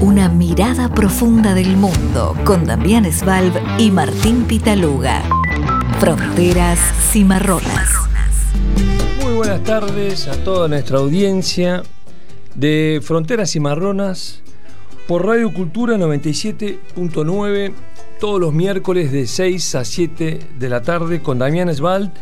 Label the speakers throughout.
Speaker 1: Una mirada profunda del mundo con Damián Svalb y Martín Pitaluga. Fronteras cimarronas.
Speaker 2: Muy buenas tardes a toda nuestra audiencia de Fronteras Cimarronas por Radio Cultura 97.9 todos los miércoles de 6 a 7 de la tarde con Damián Svalb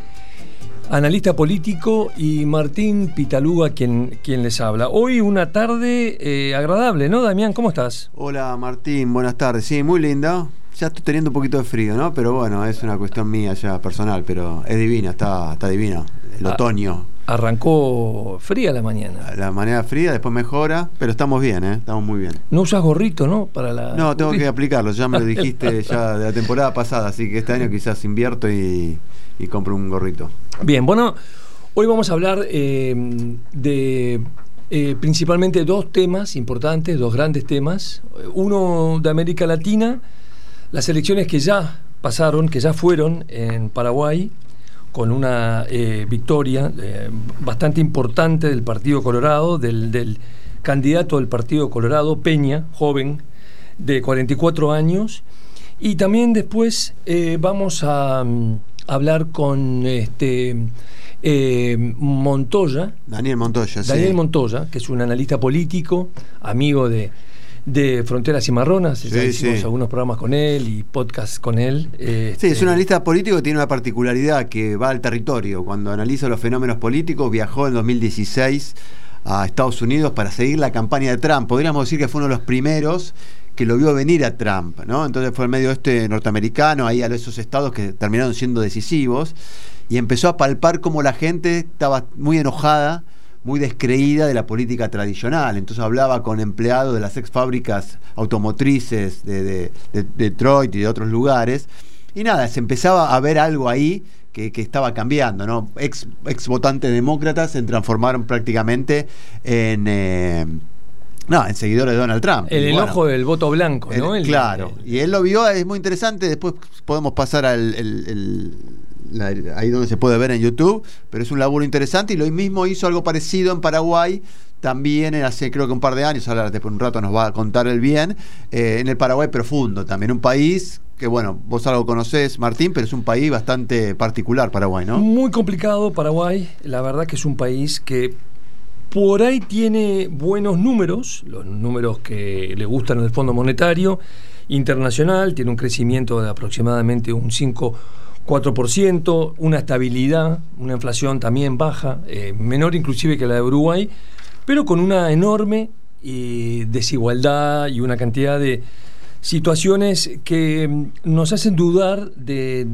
Speaker 2: analista político, y Martín Pitaluga, quien, quien les habla. Hoy una tarde eh, agradable, ¿no, Damián? ¿Cómo estás?
Speaker 3: Hola, Martín, buenas tardes. Sí, muy linda. Ya estoy teniendo un poquito de frío, ¿no? Pero bueno, es una cuestión mía ya personal, pero es divina, está, está divina. El ah, otoño.
Speaker 2: Arrancó fría la mañana.
Speaker 3: La mañana fría, después mejora, pero estamos bien, ¿eh? Estamos muy bien.
Speaker 2: ¿No usas gorrito, no? Para la...
Speaker 3: No, tengo que aplicarlo, ya me lo dijiste ya de la temporada pasada, así que este año quizás invierto y, y compro un gorrito.
Speaker 2: Bien, bueno, hoy vamos a hablar eh, de eh, principalmente dos temas importantes, dos grandes temas. Uno de América Latina, las elecciones que ya pasaron, que ya fueron en Paraguay, con una eh, victoria bastante importante del Partido Colorado, del, del, candidato del Partido Colorado, Peña, joven, de 44 años. Y también después vamos a hablar con este eh, Montoya.
Speaker 3: Daniel Montoya,
Speaker 2: Daniel Montoya, que es un analista político, amigo de, de Fronteras y Marronas. ya hicimos algunos programas con él y podcasts con él.
Speaker 3: Este... Sí, es un analista político que tiene una particularidad que va al territorio. Cuando analiza los fenómenos políticos, viajó en 2016 a Estados Unidos para seguir la campaña de Trump. Podríamos decir que fue uno de los primeros que lo vio venir a Trump, ¿no? Entonces fue el medio este norteamericano, ahí a esos estados que terminaron siendo decisivos, y empezó a palpar cómo la gente estaba muy enojada, muy descreída de la política tradicional. Entonces hablaba con empleados de las ex fábricas automotrices de, Detroit y de otros lugares, y nada, se empezaba a ver algo ahí que, estaba cambiando, ¿no? Ex, ex votantes demócratas se transformaron prácticamente en... Eh, no, en seguidores de Donald Trump.
Speaker 2: El enojo del voto blanco, ¿no?
Speaker 3: claro. y él lo vio, es muy interesante. Después podemos pasar al. ahí donde se puede ver en YouTube. Pero es un laburo interesante. Y lo mismo hizo algo parecido en Paraguay. También hace creo que un par de años, ahora después un rato nos va a contar el bien, eh, en el Paraguay profundo también, un país que bueno, vos algo conocés, Martín, pero es un país bastante particular, Paraguay, ¿no?
Speaker 2: Muy complicado Paraguay, la verdad que es un país que por ahí tiene buenos números, los números que le gustan al Fondo Monetario Internacional, tiene un crecimiento de aproximadamente un 5 4%, una estabilidad, una inflación también baja, eh, menor inclusive que la de Uruguay, pero con una enorme eh, desigualdad y una cantidad de situaciones que mm, nos hacen dudar de,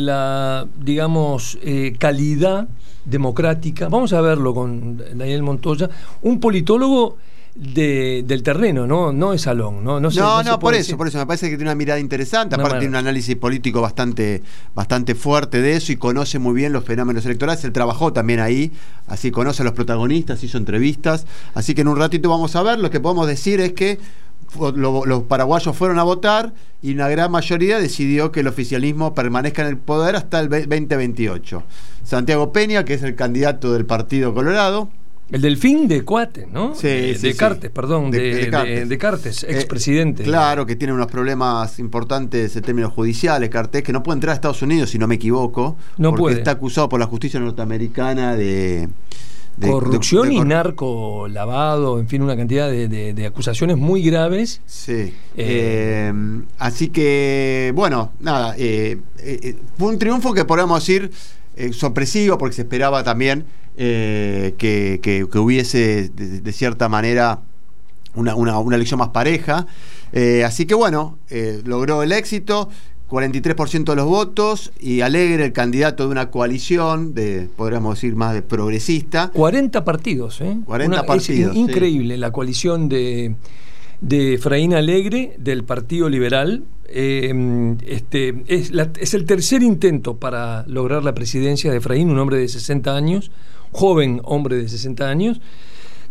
Speaker 2: la, digamos, eh, calidad democrática. Vamos a verlo con Daniel Montoya, un politólogo del terreno, ¿no? No de salón, ¿no?
Speaker 3: No, no, por eso, por eso me parece que tiene una mirada interesante, aparte tiene un análisis político bastante, bastante fuerte de eso y conoce muy bien los fenómenos electorales. Él trabajó también ahí, así conoce a los protagonistas, hizo entrevistas. Así que en un ratito vamos a ver. Lo que podemos decir es que los paraguayos fueron a votar y una gran mayoría decidió que el oficialismo permanezca en el poder hasta el 2028. Santiago Peña, que es el candidato del Partido Colorado.
Speaker 2: El delfín de Cuate, ¿no? Sí, de, Cartes, perdón, de, de, Cartes, eh, expresidente.
Speaker 3: claro, que tiene unos problemas importantes en términos judiciales, Cartes, que no puede entrar a Estados Unidos, si no me equivoco. No porque puede. está acusado por la justicia norteamericana de
Speaker 2: corrupción y narco lavado, en fin, una cantidad de, acusaciones muy graves.
Speaker 3: Sí. Eh, eh, así que, bueno, nada, eh, fue un triunfo que podemos decir sorpresivo porque se esperaba también que, hubiese de, cierta manera una, una, elección más pareja. así que bueno, logró el éxito. 43% de los votos y Alegre, el candidato de una coalición, de podríamos decir más de progresista.
Speaker 2: 40 partidos, ¿eh?
Speaker 3: 40 partidos.
Speaker 2: Es increíble la coalición de, de Efraín Alegre, del Partido Liberal. Eh, este, es, es el tercer intento para lograr la presidencia de Efraín, un hombre de 60 años, joven hombre de 60 años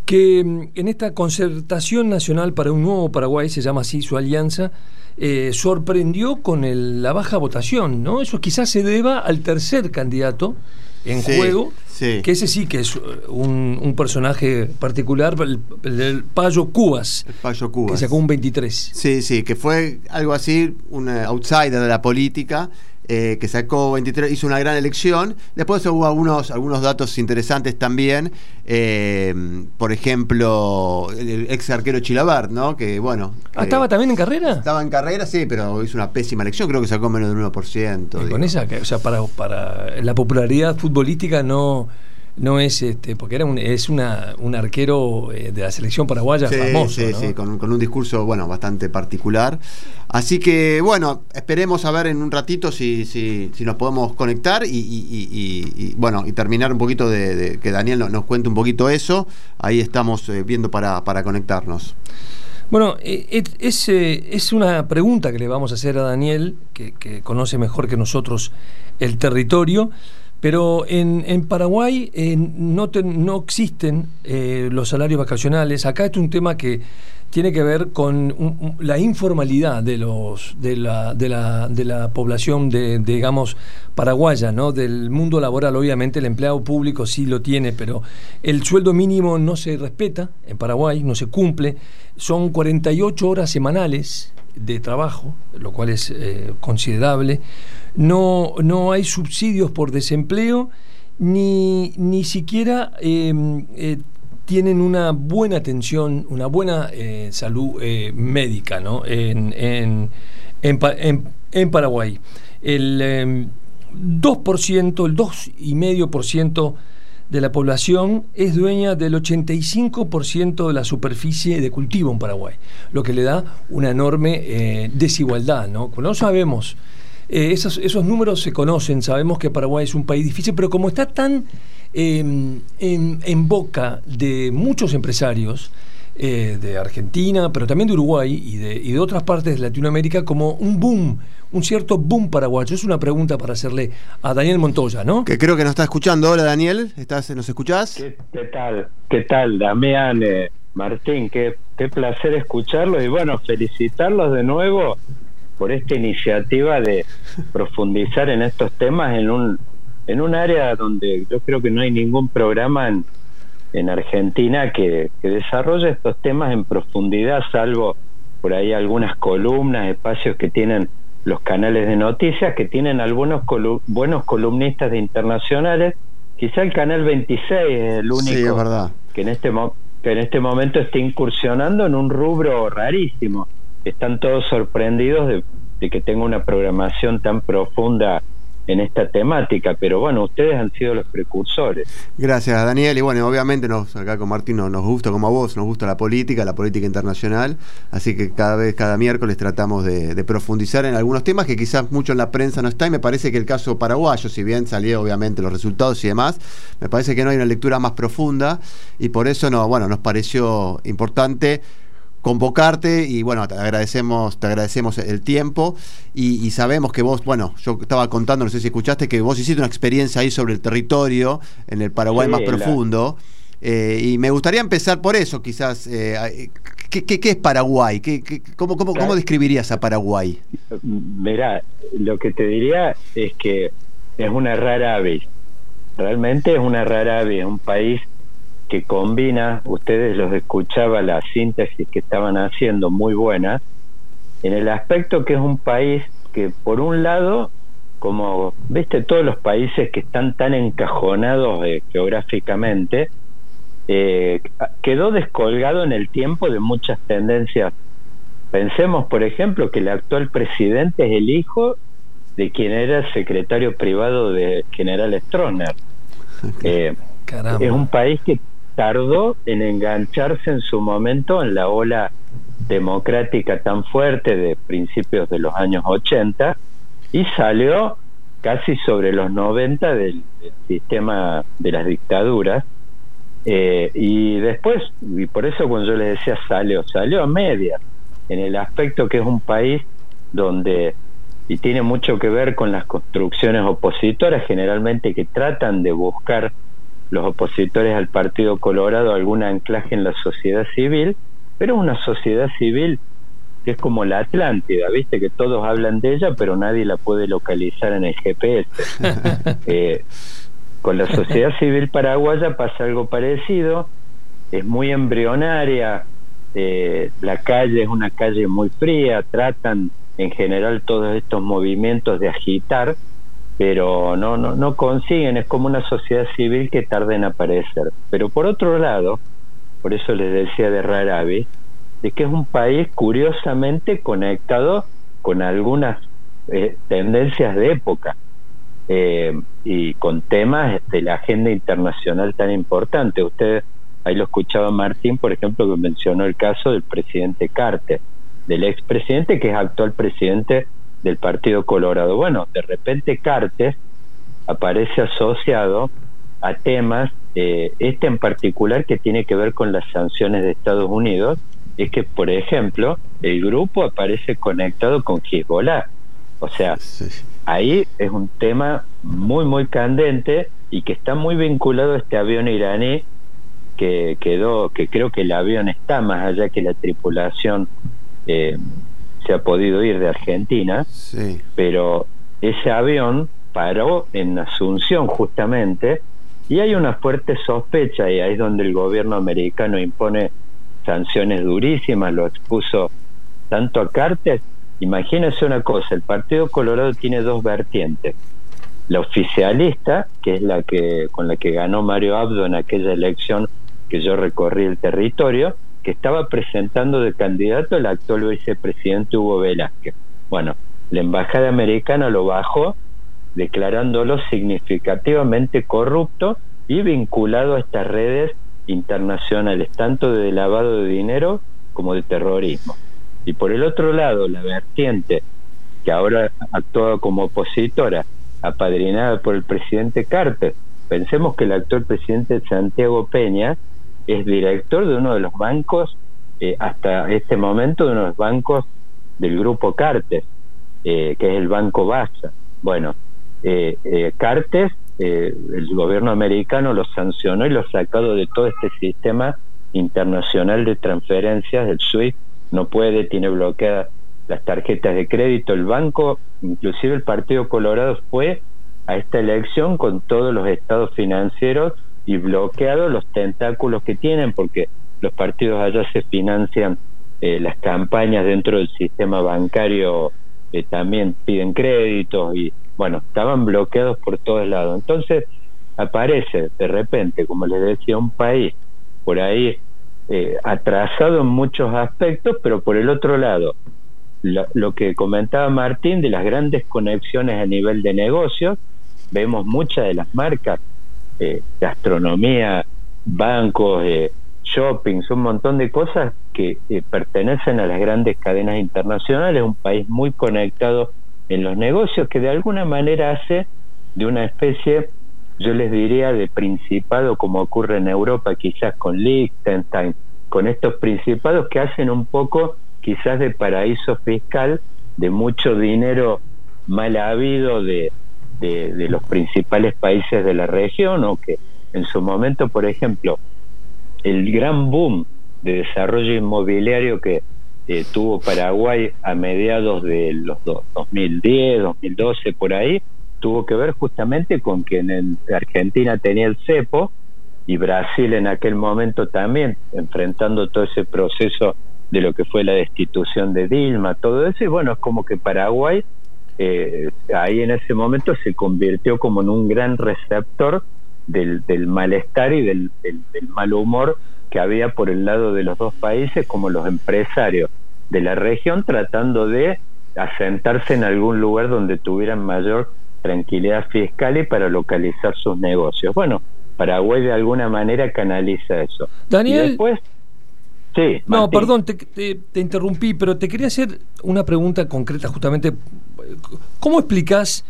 Speaker 2: que mm, en esta concertación nacional para un nuevo Paraguay, se llama así su alianza, eh, sorprendió con la baja votación, ¿no? Eso quizás se deba al tercer candidato, en juego, que ese sí que es un, personaje particular, el, Payo Cubas.
Speaker 3: El Payo Cubas.
Speaker 2: Que sacó un 23.
Speaker 3: Sí, sí, que fue algo así, un outsider de la política eh, que sacó 23, hizo una gran elección. Después hubo algunos, algunos datos interesantes también. Eh, por ejemplo, el ex arquero Chilabert, ¿no? Que bueno.
Speaker 2: Ah, ¿Estaba también en carrera?
Speaker 3: Estaba en carrera, sí, pero hizo una pésima elección. Creo que sacó menos del 1%.
Speaker 2: con esa, o sea, para, para la popularidad futbolística no no es este, porque era un, es una, un arquero eh, de la selección paraguaya famoso.
Speaker 3: Sí, sí, con, con, un discurso, bueno, bastante particular. Así que, bueno, esperemos a ver en un ratito si, si, si nos podemos conectar y, bueno, y terminar un poquito de, que Daniel nos, cuente un poquito eso. Ahí estamos eh, viendo para, para conectarnos.
Speaker 2: Bueno, eh, es, es, una pregunta que le vamos a hacer a Daniel, que, que conoce mejor que nosotros el territorio. Pero en, en Paraguay eh, no, no existen eh, los salarios vacacionales. Acá es un tema que tiene que ver con la informalidad de los de la, de la, de la población de, digamos paraguaya no del mundo laboral obviamente el empleado público sí lo tiene pero el sueldo mínimo no se respeta en Paraguay no se cumple. Son 48 horas semanales de trabajo lo cual es eh, considerable no, no hay subsidios por desempleo, ni, ni siquiera em, eh, tienen una buena atención, una buena eh, salud eh, médica ¿no? en, en, en, Paraguay. El 2%, em, el 2,5% de la población es dueña del 85% de la superficie de cultivo en Paraguay, lo que le da una enorme desigualdad. ¿no? No sabemos eh, esos, esos números se conocen, sabemos que Paraguay es un país difícil, pero como está tan em, en, boca de muchos empresarios, eh, de Argentina, pero también de Uruguay y de, y de, otras partes de Latinoamérica como un boom, un cierto boom paraguayo. Es una pregunta para hacerle a Daniel Montoya, ¿no?
Speaker 3: Que creo que nos está escuchando. Hola Daniel, ¿Estás, ¿nos escuchás?
Speaker 4: ¿Qué, tal? ¿Qué tal, Damián? Eh, Martín, qué, qué placer escucharlos y bueno, felicitarlos de nuevo por esta iniciativa de profundizar en estos temas en un en un área donde yo creo que no hay ningún programa en, en Argentina que, que desarrolle estos temas en profundidad, salvo por ahí algunas columnas, espacios que tienen los canales de noticias, que tienen algunos buenos columnistas de internacionales. Quizá el canal 26 es el único que en este que en este momento está incursionando en un rubro rarísimo están todos sorprendidos de, que tenga una programación tan profunda en esta temática, pero bueno, ustedes han sido los precursores.
Speaker 3: Gracias, Daniel. Y bueno, obviamente nos, acá con Martín nos, gusta, como a vos, nos gusta la política, la política internacional, así que cada vez, cada miércoles tratamos de, profundizar en algunos temas que quizás mucho en la prensa no está, y me parece que el caso paraguayo, si bien salió obviamente los resultados y demás, me parece que no hay una lectura más profunda, y por eso no, bueno, nos pareció importante convocarte y bueno, te agradecemos, te agradecemos el tiempo y, sabemos que vos, bueno, yo estaba contando, no sé si escuchaste, que vos hiciste una experiencia ahí sobre el territorio en el Paraguay más profundo. Eh, y me gustaría empezar por eso, quizás. Eh, ¿qué, qué, es Paraguay? ¿Qué, cómo, cómo, cómo, describirías a Paraguay?
Speaker 4: Mirá, lo que te diría es que es una rara ave. Realmente es una rara ave, un país que combina, ustedes los escuchaba la síntesis que estaban haciendo muy buena, en el aspecto que es un país que por un lado, como viste todos los países que están tan encajonados eh, geográficamente, eh, quedó descolgado en el tiempo de muchas tendencias. Pensemos, por ejemplo, que el actual presidente es el hijo de quien era el secretario privado de General Stroessner. Eh, es un país que tardó en engancharse en su momento en la ola democrática tan fuerte de principios de los años 80 y salió casi sobre los 90 del, sistema de las dictaduras eh, y después, y por eso cuando yo les decía salió, salió a media en el aspecto que es un país donde, y tiene mucho que ver con las construcciones opositoras generalmente que tratan de buscar los opositores al Partido Colorado algún anclaje en la sociedad civil, pero una sociedad civil que es como la Atlántida, viste que todos hablan de ella, pero nadie la puede localizar en el GPS. Eh, Con la sociedad civil paraguaya pasa algo parecido, es muy embrionaria, eh, la calle es una calle muy fría, tratan en general todos estos movimientos de agitar, pero no, no, no consiguen, es como una sociedad civil que tarda en aparecer. Pero por otro lado, por eso les decía de Rarabi, de que es un país curiosamente conectado con algunas eh, tendencias de época eh, y con temas de la agenda internacional tan importante. Ustedes, ahí lo escuchaba Martín, por ejemplo, que mencionó el caso del presidente Carter, del expresidente que es actual presidente del Partido Colorado. Bueno, de repente Carter aparece asociado a temas, eh, este en particular que tiene que ver con las sanciones de Estados Unidos, es que, por ejemplo, el grupo aparece conectado con Hezbollah. O sea, ahí es un tema muy, muy candente y que está muy vinculado a este avión iraní que quedó, que creo que el avión está más allá que la tripulación eh, se ha podido ir de Argentina, pero ese avión paró en Asunción justamente y hay una fuerte sospecha y ahí es donde el gobierno americano impone sanciones durísimas, lo expuso tanto a Carter. Imagínense una cosa, el Partido Colorado tiene dos vertientes. La oficialista, que es la que con la que ganó Mario Abdo en aquella elección que yo recorrí el territorio, que estaba presentando de candidato el actual vicepresidente Hugo Velázquez. Bueno, la embajada americana lo bajó declarándolo significativamente corrupto y vinculado a estas redes internacionales, tanto de lavado de dinero como de terrorismo. Y por el otro lado, la vertiente que ahora actúa como opositora, apadrinada por el presidente Carter. Pensemos que el actual presidente Santiago Peña es director de uno de los bancos, eh, hasta este momento, de uno de los bancos del grupo Carter, eh, que es el Banco Basa. Bueno, eh, eh Carter eh, el gobierno americano lo sancionó y lo sacado de todo este sistema internacional de transferencias, del SWIFT, no puede, tiene bloqueadas las tarjetas de crédito, el banco, inclusive el Partido Colorado fue a esta elección con todos los estados financieros y bloqueado los tentáculos que tienen, porque los partidos allá se financian eh, las campañas dentro del sistema bancario, eh, también piden créditos y bueno, estaban bloqueados por todos lados. Entonces aparece de repente, como les decía, un país por ahí eh, atrasado en muchos aspectos, pero por el otro lado, lo, que comentaba Martín de las grandes conexiones a nivel de negocios, vemos muchas de las marcas, eh, gastronomía, bancos, eh, shoppings, un montón de cosas que eh, pertenecen a las grandes cadenas internacionales, un país muy conectado en los negocios que de alguna manera hace de una especie, yo les diría, de principado como ocurre en Europa, quizás con Liechtenstein, con estos principados que hacen un poco quizás de paraíso fiscal de mucho dinero mal habido de, de, los principales países de la región o que en su momento, por ejemplo, el gran boom de desarrollo inmobiliario que eh, tuvo Paraguay a mediados de los 2010, 2012, por ahí, tuvo que ver justamente con que en Argentina tenía el cepo y Brasil en aquel momento también, enfrentando todo ese proceso de lo que fue la destitución de Dilma, todo eso, y bueno, es como que Paraguay eh, ahí en ese momento se convirtió como en un gran receptor del, malestar y del mal humor que había por el lado de los dos países como los empresarios de la región tratando de asentarse en algún lugar donde tuvieran mayor tranquilidad fiscal y para localizar sus negocios. Bueno, Paraguay de alguna manera canaliza eso.
Speaker 2: Daniel. después, sí. No, perdón, te, te, interrumpí, pero te quería hacer una pregunta concreta justamente. ¿Cómo explicás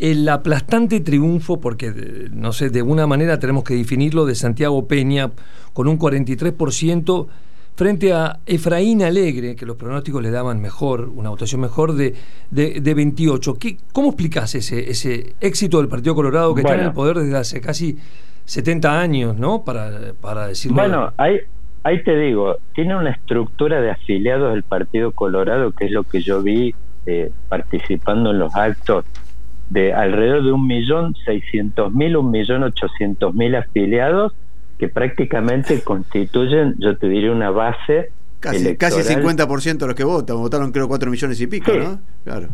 Speaker 2: el aplastante triunfo, porque no sé, de alguna manera tenemos que definirlo, de Santiago Peña con un 43% frente a Efraín Alegre, que los pronósticos le daban mejor, una votación mejor de, de, 28. ¿Qué, ¿Cómo explicás ese, ese éxito del Partido Colorado que está en el poder desde hace casi 70 años, ¿no? Para, para decirlo.
Speaker 4: Bueno, ahí, ahí te digo, tiene una estructura de afiliados del Partido Colorado, que es lo que yo vi eh, participando en los actos de alrededor de un millón seiscientos mil, un millón ochocientos mil afiliados que prácticamente constituyen, yo te diría, una base
Speaker 3: Casi, casi 50% de los que votan, votaron creo 4 millones y pico, ¿no?
Speaker 4: Claro.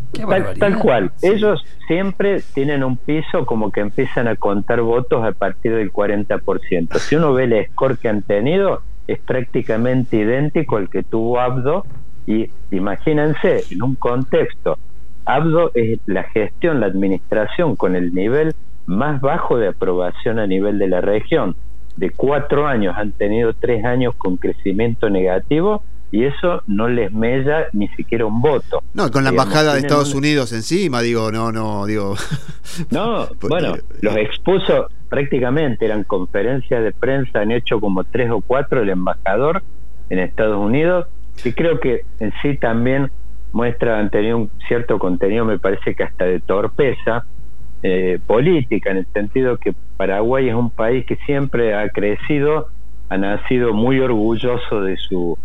Speaker 4: Tal, cual. Ellos siempre tienen un piso como que empiezan a contar votos a partir del 40%. Si uno ve el score que han tenido, es prácticamente idéntico al que tuvo Abdo. Y imagínense, en un contexto, Abdo es la gestión, la administración con el nivel más bajo de aprobación a nivel de la región de cuatro años han tenido tres años con crecimiento negativo y eso no les mella ni siquiera un voto.
Speaker 3: No, con la embajada de Estados Unidos encima, digo, no, no, digo.
Speaker 4: No, bueno, los expuso prácticamente, eran conferencias de prensa, han hecho como tres o cuatro el embajador en Estados Unidos, y creo que en sí también muestra, han tenido un cierto contenido, me parece que hasta de torpeza, eh, política, en el sentido que Paraguay es un país que siempre ha crecido, ha nacido muy orgulloso de su,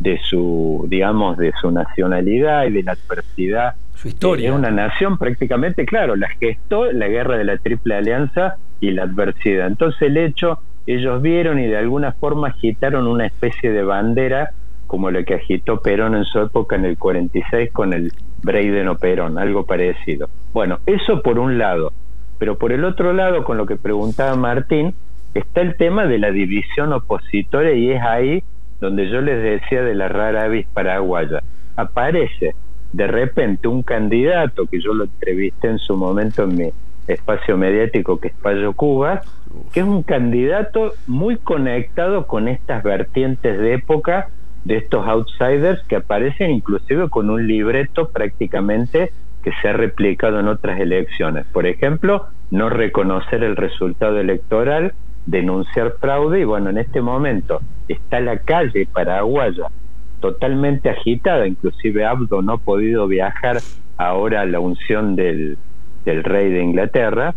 Speaker 4: de su, digamos, de su nacionalidad y de la adversidad.
Speaker 2: Su historia.
Speaker 4: Es una nación prácticamente, claro, la gestó la guerra de la Triple Alianza y la adversidad. Entonces el hecho, ellos vieron y de alguna forma agitaron una especie de bandera como la que agitó Perón en su época en el 46 con el Breiden o Perón, algo parecido. Bueno, eso por un lado, pero por el otro lado, con lo que preguntaba Martín, está el tema de la división opositora y es ahí donde yo les decía de la rara avis paraguaya. Aparece de repente un candidato que yo lo entrevisté en su momento en mi espacio mediático que es Payo Cuba, que es un candidato muy conectado con estas vertientes de época de estos outsiders que aparecen inclusive con un libreto prácticamente que se ha replicado en otras elecciones. Por ejemplo, no reconocer el resultado electoral, denunciar fraude y bueno, en este momento está la calle paraguaya totalmente agitada, inclusive Abdo no ha podido viajar ahora a la unción del, del rey de Inglaterra,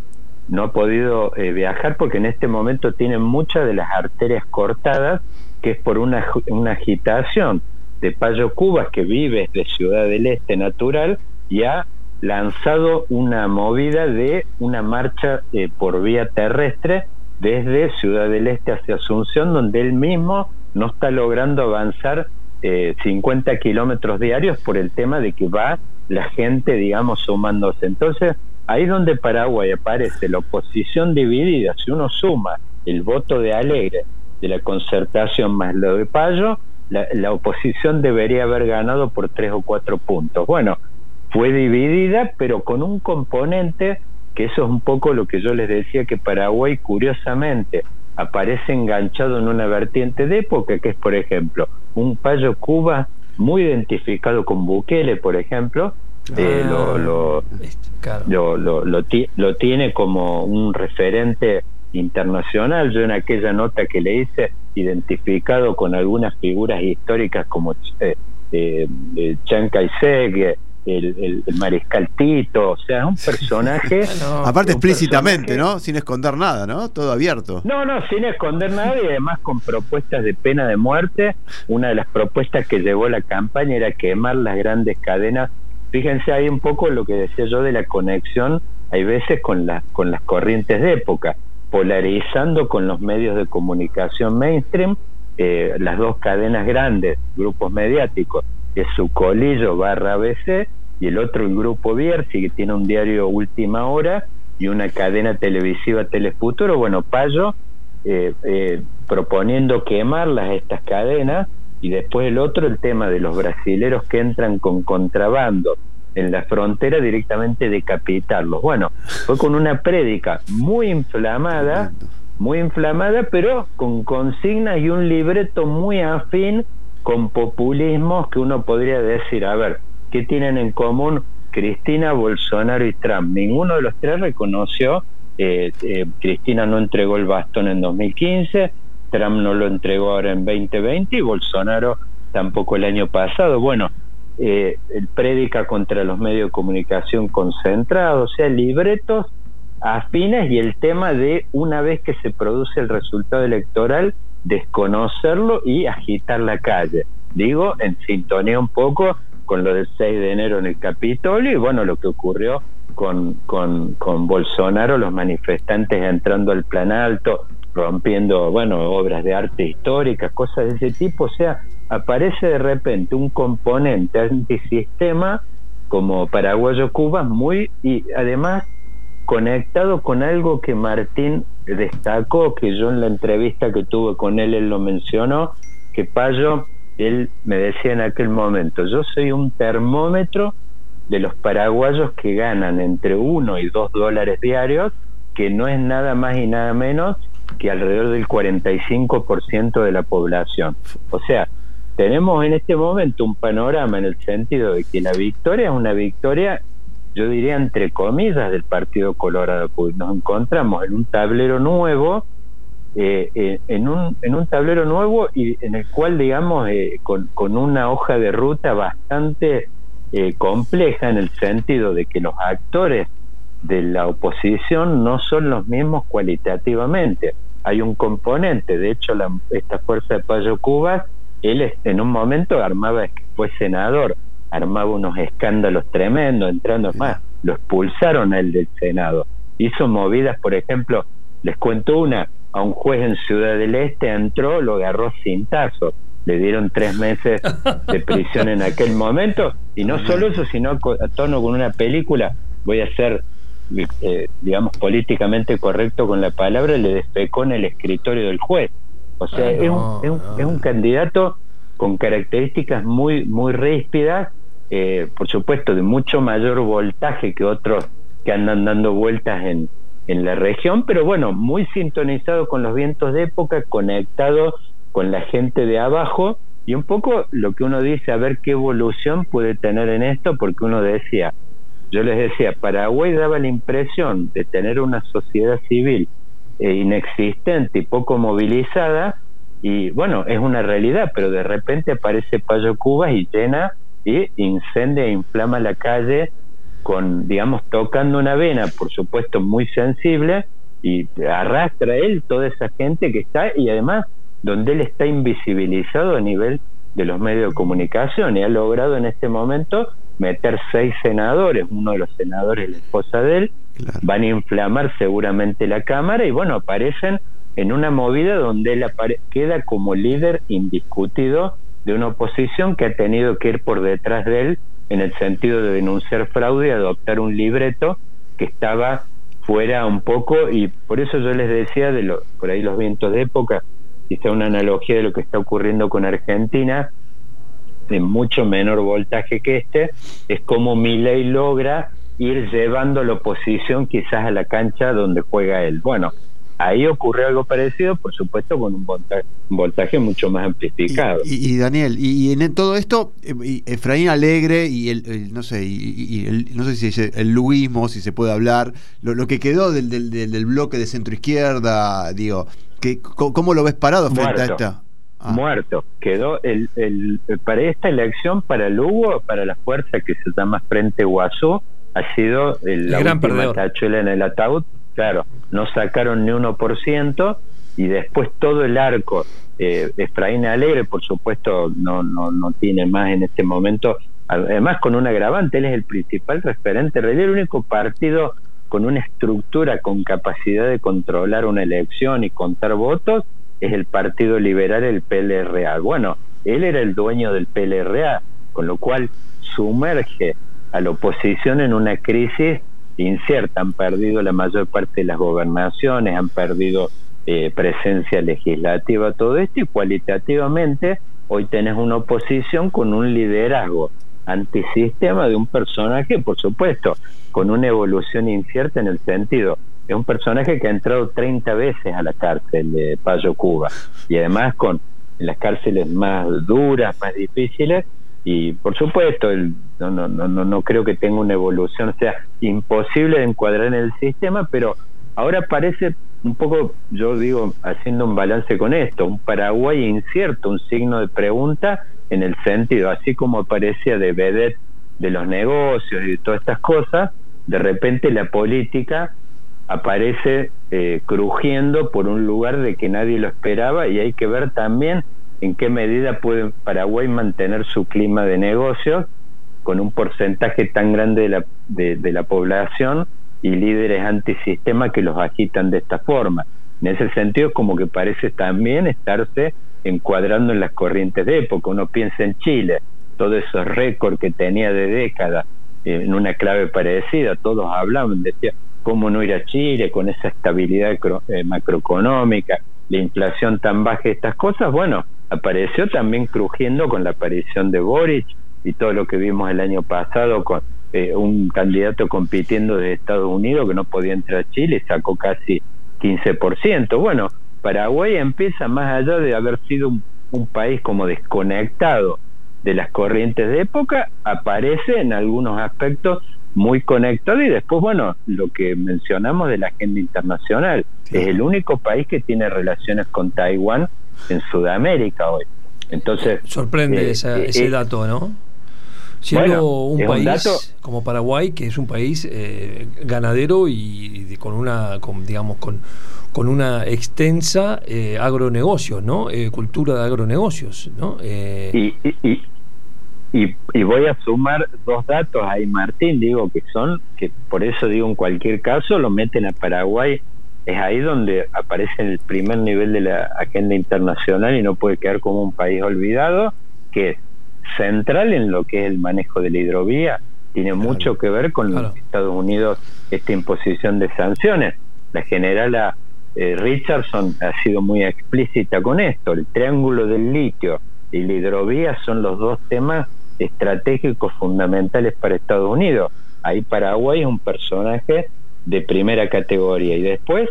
Speaker 4: no ha podido eh, viajar porque en este momento tiene muchas de las arterias cortadas que es por una, una agitación de Payo Cubas, que vive de Ciudad del Este natural, y ha lanzado una movida de una marcha eh, por vía terrestre desde Ciudad del Este hacia Asunción, donde él mismo no está logrando avanzar 50 eh, kilómetros diarios por el tema de que va la gente, digamos, sumándose. Entonces, ahí donde Paraguay aparece la oposición dividida. Si uno suma el voto de Alegre de la concertación más lo de Payo, la, oposición debería haber ganado por tres o cuatro puntos. Bueno, fue dividida, pero con un componente que eso es un poco lo que yo les decía que Paraguay, curiosamente, aparece enganchado en una vertiente de época, que es, por ejemplo, un Payo Cuba muy identificado con Bukele, por ejemplo, eh, lo, lo, lo, lo, lo, tiene como un referente internacional. Yo en aquella nota que le hice, identificado con algunas figuras históricas como eh, eh, eh Chiang Kai-shek, el, el, mariscal Tito, o sea, es un personaje...
Speaker 3: Aparte explícitamente, ¿no? Sin esconder nada, ¿no? Todo abierto.
Speaker 4: No, no, sin esconder nada y además con propuestas de pena de muerte. Una de las propuestas que llevó la campaña era quemar las grandes cadenas. Fíjense ahí un poco lo que decía yo de la conexión, hay veces con, la, con las corrientes de época polarizando con los medios de comunicación mainstream, eh, las dos cadenas grandes, grupos mediáticos, es su colillo barra ABC, y el otro el grupo Bierzi, que tiene un diario Última Hora y una cadena televisiva Telefuturo. Bueno, Payo eh, eh, proponiendo quemarlas estas cadenas, y después el otro, el tema de los brasileros que entran con contrabando en la frontera directamente decapitarlos. Bueno, fue con una prédica muy inflamada, muy inflamada, pero con consignas y un libreto muy afín con populismos que uno podría decir, a ver, ¿qué tienen en común Cristina, Bolsonaro y Trump? Ninguno de los tres reconoció, eh, eh, Cristina no entregó el bastón en 2015, Trump no lo entregó ahora en 2020 y Bolsonaro tampoco el año pasado. Bueno, eh, el prédica contra los medios de comunicación concentrados, o sea, libretos afines y el tema de una vez que se produce el resultado electoral, desconocerlo y agitar la calle. Digo, en sintonía un poco con lo del 6 de enero en el Capitolio y bueno, lo que ocurrió con, con, con Bolsonaro, los manifestantes entrando al plan alto, rompiendo, bueno, obras de arte históricas, cosas de ese tipo, o sea, aparece de repente un componente antisistema como paraguayo Cuba muy y además conectado con algo que Martín destacó, que yo en la entrevista que tuve con él, él lo mencionó, que Payo, él me decía en aquel momento, yo soy un termómetro de los paraguayos que ganan entre uno y dos dólares diarios, que no es nada más y nada menos que alrededor del 45% de la población. O sea, tenemos en este momento un panorama en el sentido de que la victoria es una victoria, yo diría entre comillas, del Partido Colorado, porque nos encontramos en un tablero nuevo, eh, eh, en, un, en un tablero nuevo y en el cual, digamos, eh, con, con una hoja de ruta bastante compleja en el sentido de que los actores de la oposición no son los mismos cualitativamente. Hay un componente, de hecho, la, esta fuerza de Payo Cubas, él en un momento armaba, fue senador, armaba unos escándalos tremendos, entrando más, lo expulsaron a él del Senado. Hizo movidas, por ejemplo, les cuento una, a un juez en Ciudad del Este entró, lo agarró sin tazo, le dieron tres meses de prisión en aquel momento, y no solo eso, sino a tono con una película, voy a hacer eh, digamos, políticamente correcto con la palabra, le despecó en el escritorio del juez. O sea, es, un, es, un, candidato con características muy, muy ríspidas, eh, por supuesto, de mucho mayor voltaje que otros que andan dando vueltas en, en la región, pero bueno, muy sintonizado con los vientos de época, conectado con la gente de abajo y un poco lo que uno dice, a ver qué evolución puede tener en esto, porque uno decía, yo les decía, Paraguay daba la impresión de tener una sociedad civil eh, inexistente y poco movilizada, y bueno, es una realidad, pero de repente aparece Payo Cubas y llena y incendia e inflama la calle con, digamos, tocando una vena, por supuesto, muy sensible, y arrastra él toda esa gente que está, y además donde él está invisibilizado a nivel de los medios de comunicación, y ha logrado en este momento meter seis senadores, uno de los senadores la esposa de él, van a inflamar seguramente la Cámara y bueno, aparecen en una movida donde él queda como líder indiscutido de una oposición que ha tenido que ir por detrás de él en el sentido de denunciar fraude y adoptar un libreto que estaba fuera un poco y por eso yo les decía de lo, por ahí los vientos de época, quizá una analogía de lo que está ocurriendo con Argentina, de mucho menor voltaje que este, es como Milei logra ir llevando la oposición quizás a la cancha donde juega él. Bueno, ahí ocurre algo parecido, por supuesto, con un voltaje, mucho más amplificado.
Speaker 3: Y, Daniel, y, en todo esto, eh, Efraín Alegre y el, no sé, y, el, no sé si es el luismo, si se puede hablar, lo, que quedó del, del, del, bloque de centro izquierda, digo, que, ¿cómo lo ves parado frente a esta?
Speaker 4: Ah. muerto. Quedó el, el, para esta elección, para Lugo, para la fuerza que se llama Frente Guazú, ha sido el, la gran última tachuela en el ataúd. Claro, no sacaron ni 1% y después todo el arco. Eh, Efraín Alegre, por supuesto, no, no, no tiene más en este momento. Además, con un agravante, él es el principal referente, en el único partido con una estructura, con capacidad de controlar una elección y contar votos, es el Partido Liberal, el PLRA. Bueno, él era el dueño del PLRA, con lo cual sumerge a la oposición en una crisis incierta. Han perdido la mayor parte de las gobernaciones, han perdido eh, presencia legislativa, todo esto, y cualitativamente hoy tenés una oposición con un liderazgo antisistema de un personaje, por supuesto, con una evolución incierta en el sentido es un personaje que ha entrado 30 veces a la cárcel de Payo Cuba y además con las cárceles más duras, más difíciles y por supuesto el, no, no, no, no creo que tenga una evolución, o sea, imposible de encuadrar en el sistema, pero ahora parece un poco, yo digo, haciendo un balance con esto, un Paraguay incierto, un signo de pregunta en el sentido, así como parecía de de los negocios y de todas estas cosas, de repente la política aparece eh, crujiendo por un lugar de que nadie lo esperaba y hay que ver también en qué medida puede Paraguay mantener su clima de negocios con un porcentaje tan grande de la, de, la población y líderes antisistema que los agitan de esta forma. En ese sentido, como que parece también estarse encuadrando en las corrientes de época. Uno piensa en Chile, todos esos récords que tenía de décadas en una clave parecida, todos hablaban, decía, ¿cómo no ir a Chile con esa estabilidad eh, macroeconómica, la inflación tan baja, estas cosas? Bueno, apareció también crujiendo con la aparición de Boric y todo lo que vimos el año pasado con eh, un candidato compitiendo de Estados Unidos que no podía entrar a Chile y sacó casi 15%. Bueno, Paraguay empieza más allá de haber sido un país como desconectado de las corrientes de época, aparece en algunos aspectos muy conectado y después, bueno, lo que mencionamos de la agenda internacional, es el único país que tiene relaciones con Taiwán en Sudamérica hoy. Entonces...
Speaker 2: Sorprende eh, ese eh, dato, ¿no? Siendo un país como Paraguay, que es un país eh, ganadero y, con una, digamos, con, con una extensa eh, agronegocio, ¿no? cultura de agronegocios, ¿no?
Speaker 4: y, y, voy a sumar dos datos ahí, Martín, digo que son, que por eso digo en cualquier caso, lo meten a Paraguay, es ahí donde aparece el primer nivel de la agenda internacional y no puede quedar como un país olvidado, que es central en lo que es el manejo de la hidrovía, tiene mucho que ver con los Estados Unidos esta imposición de sanciones. La generala eh, Richardson ha sido muy explícita con esto, el triángulo del litio y la hidrovía son los dos temas estratégicos fundamentales para Estados Unidos. Ahí Paraguay es un personaje de primera categoría. Y después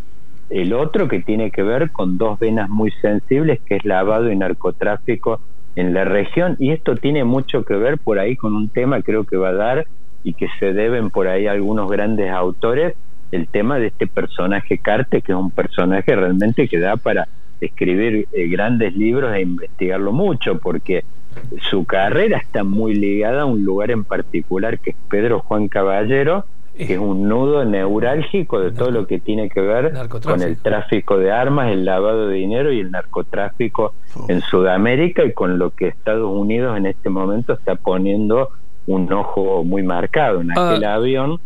Speaker 4: el otro que tiene que ver con dos venas muy sensibles que es lavado y narcotráfico en la región. Y esto tiene mucho que ver por ahí con un tema creo que va a dar y que se deben por ahí algunos grandes autores el tema de este personaje Carte que es un personaje realmente que da para escribir eh, grandes libros e investigarlo mucho porque su carrera está muy ligada a un lugar en particular que es Pedro Juan Caballero, que es un nudo neurálgico de todo lo que tiene que ver con el tráfico de armas, el lavado de dinero y el narcotráfico en Sudamérica y con lo que Estados Unidos en este momento está poniendo un ojo muy marcado en aquel ah, avión.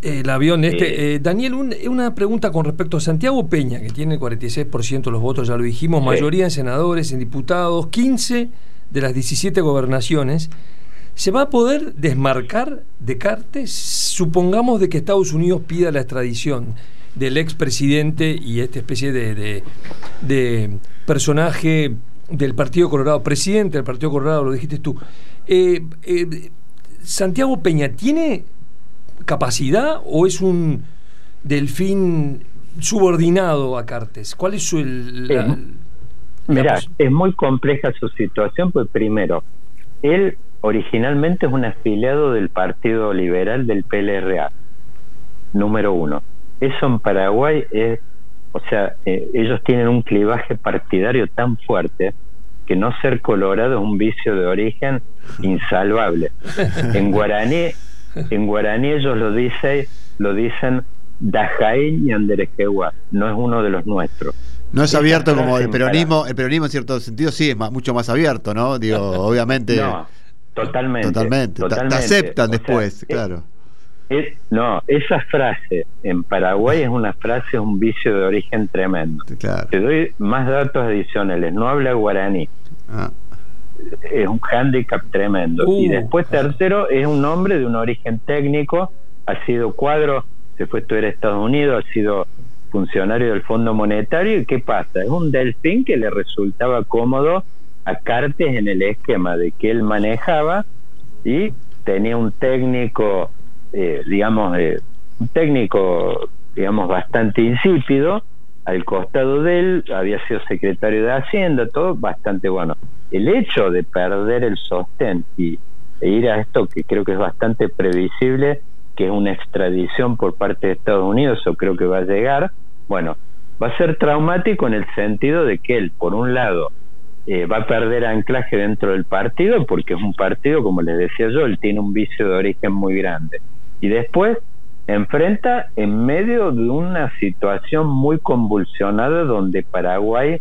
Speaker 2: El avión este. Eh, Daniel, una pregunta con respecto a Santiago Peña, que tiene el 46% de los votos, ya lo dijimos, mayoría en senadores, en diputados, 15 de las 17 gobernaciones, ¿se va a poder desmarcar de Cartes? Supongamos de que Estados Unidos pida la extradición del expresidente y esta especie de, de, personaje del Partido Colorado, presidente del Partido Colorado, lo dijiste tú. Eh, eh, ¿Santiago Peña tiene capacidad o es un delfín subordinado a Cartes? ¿Cuál es su... El,
Speaker 4: Mira, es muy compleja su situación, pues primero, él originalmente es un afiliado del Partido Liberal del PLRA, número uno. Eso en Paraguay es, o sea, eh, ellos tienen un clivaje partidario tan fuerte que no ser colorado es un vicio de origen insalvable. En guaraní, en guaraní ellos lo dicen, lo dicen Dajain y Anderejewa, no es uno de los nuestros.
Speaker 3: No es abierto como el peronismo, el peronismo en cierto sentido sí es mucho más abierto, ¿no? Digo, obviamente.
Speaker 4: No, totalmente.
Speaker 3: Totalmente. Te aceptan después, claro.
Speaker 4: no, esa frase en Paraguay es una frase, un vicio de origen tremendo. Te doy más datos adicionales. No habla guaraní. Ah. Es un hándicap tremendo. y uh. después, tercero, es un hombre de un origen técnico. Ha sido cuadro, se fue a estudiar a Estados Unidos, ha sido funcionario del Fondo Monetario y ¿qué pasa? Es un delfín que le resultaba cómodo a Cartes en el esquema de que él manejaba y tenía un técnico, eh, digamos, eh, un técnico, digamos, bastante insípido al costado de él, había sido secretario de Hacienda, todo bastante bueno. El hecho de perder el sostén y e ir a esto que creo que es bastante previsible, que es una extradición por parte de Estados Unidos, o creo que va a llegar, bueno, va a ser traumático en el sentido de que él, por un lado, eh, va a perder anclaje dentro del partido, porque es un partido, como les decía yo, él tiene un vicio de origen muy grande. Y después enfrenta en medio de una situación muy convulsionada donde Paraguay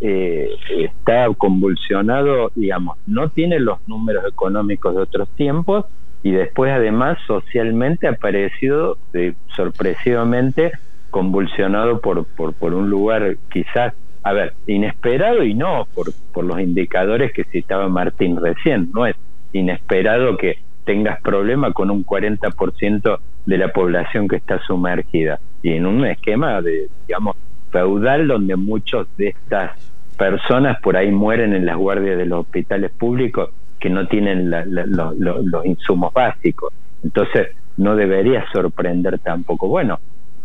Speaker 4: eh, está convulsionado, digamos, no tiene los números económicos de otros tiempos, y después además socialmente ha aparecido eh, sorpresivamente convulsionado por, por, por un lugar quizás, a ver, inesperado y no por, por los indicadores que citaba Martín recién, no es inesperado que tengas problema con un 40% de la población que está sumergida y en un esquema de, digamos, feudal donde muchos de estas personas por ahí mueren en las guardias de los hospitales públicos que no tienen los insumos básicos. Entonces, no debería sorprender tampoco. Bueno,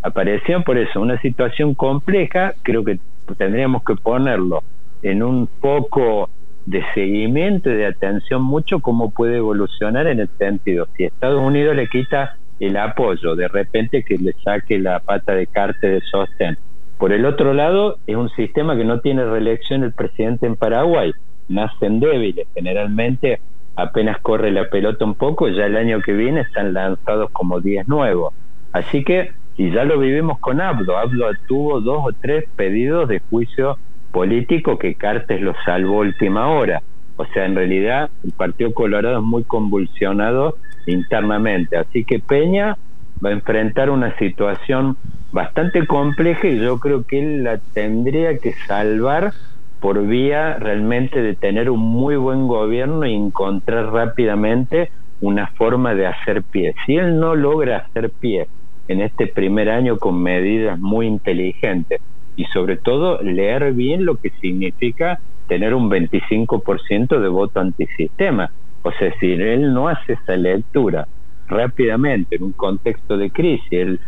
Speaker 4: apareció por eso una situación compleja, creo que tendríamos que ponerlo en un foco de seguimiento y de atención mucho cómo puede evolucionar en el sentido, si Estados Unidos le quita el apoyo, de repente que le saque la pata de cárcel de sostén. Por el otro lado, es un sistema que no tiene reelección el presidente en Paraguay, nacen débiles, generalmente apenas corre la pelota un poco, ya el año que viene están lanzados como 10 nuevos. Así que, y ya lo vivimos con Abdo, Abdo tuvo dos o tres pedidos de juicio político que Cartes lo salvó última hora. O sea, en realidad el Partido Colorado es muy convulsionado internamente. Así que Peña va a enfrentar una situación bastante compleja y yo creo que él la tendría que salvar por vía realmente de tener un muy buen gobierno y encontrar rápidamente una forma de hacer pie. Si él no logra hacer pie en este primer año con medidas muy inteligentes y sobre todo leer bien lo que significa tener un 25% de voto antisistema. O sea, si él no hace esa lectura rápidamente en un contexto de crisis, él,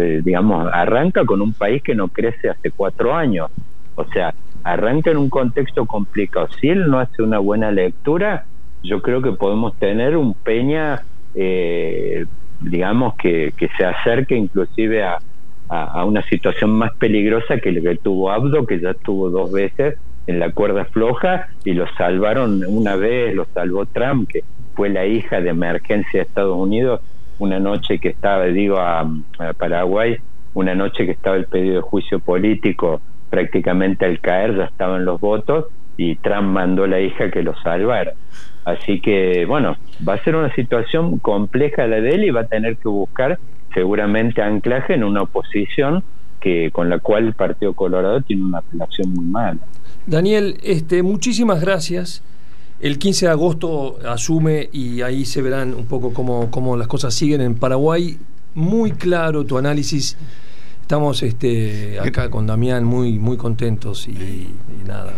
Speaker 4: eh, digamos, arranca con un país que no crece hace cuatro años. O sea, arranca en un contexto complicado. Si él no hace una buena lectura, yo creo que podemos tener un Peña, eh, digamos, que, que se acerque inclusive a, a, una situación más peligrosa que la que tuvo Abdo, que ya estuvo dos veces en la cuerda floja y lo salvaron una vez, lo salvó Trump, que fue la hija de emergencia de Estados Unidos, una noche que estaba, digo, a, Paraguay, una noche que estaba el pedido de juicio político prácticamente al caer, ya estaban los votos y Trump mandó a la hija que lo salvara. Así que, bueno, va a ser una situación compleja la de él y va a tener que buscar seguramente anclaje en una oposición que con la cual el Partido Colorado tiene una relación muy mala.
Speaker 2: Daniel, este, muchísimas gracias. El 15 de agosto asume y ahí se verán un poco cómo, cómo las cosas siguen en Paraguay. Muy claro tu análisis. Estamos este, acá con Damián muy, muy contentos y, nada.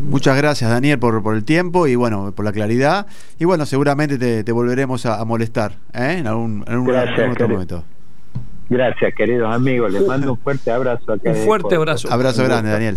Speaker 3: muchas gracias Daniel por, por, el tiempo y bueno, por la claridad. Y bueno, seguramente te, volveremos a, molestar ¿eh? en algún, en un,
Speaker 4: otro momento. Gracias, queridos amigos. Les mando un fuerte abrazo acá.
Speaker 2: Un fuerte abrazo.
Speaker 3: Abrazo grande, Daniel.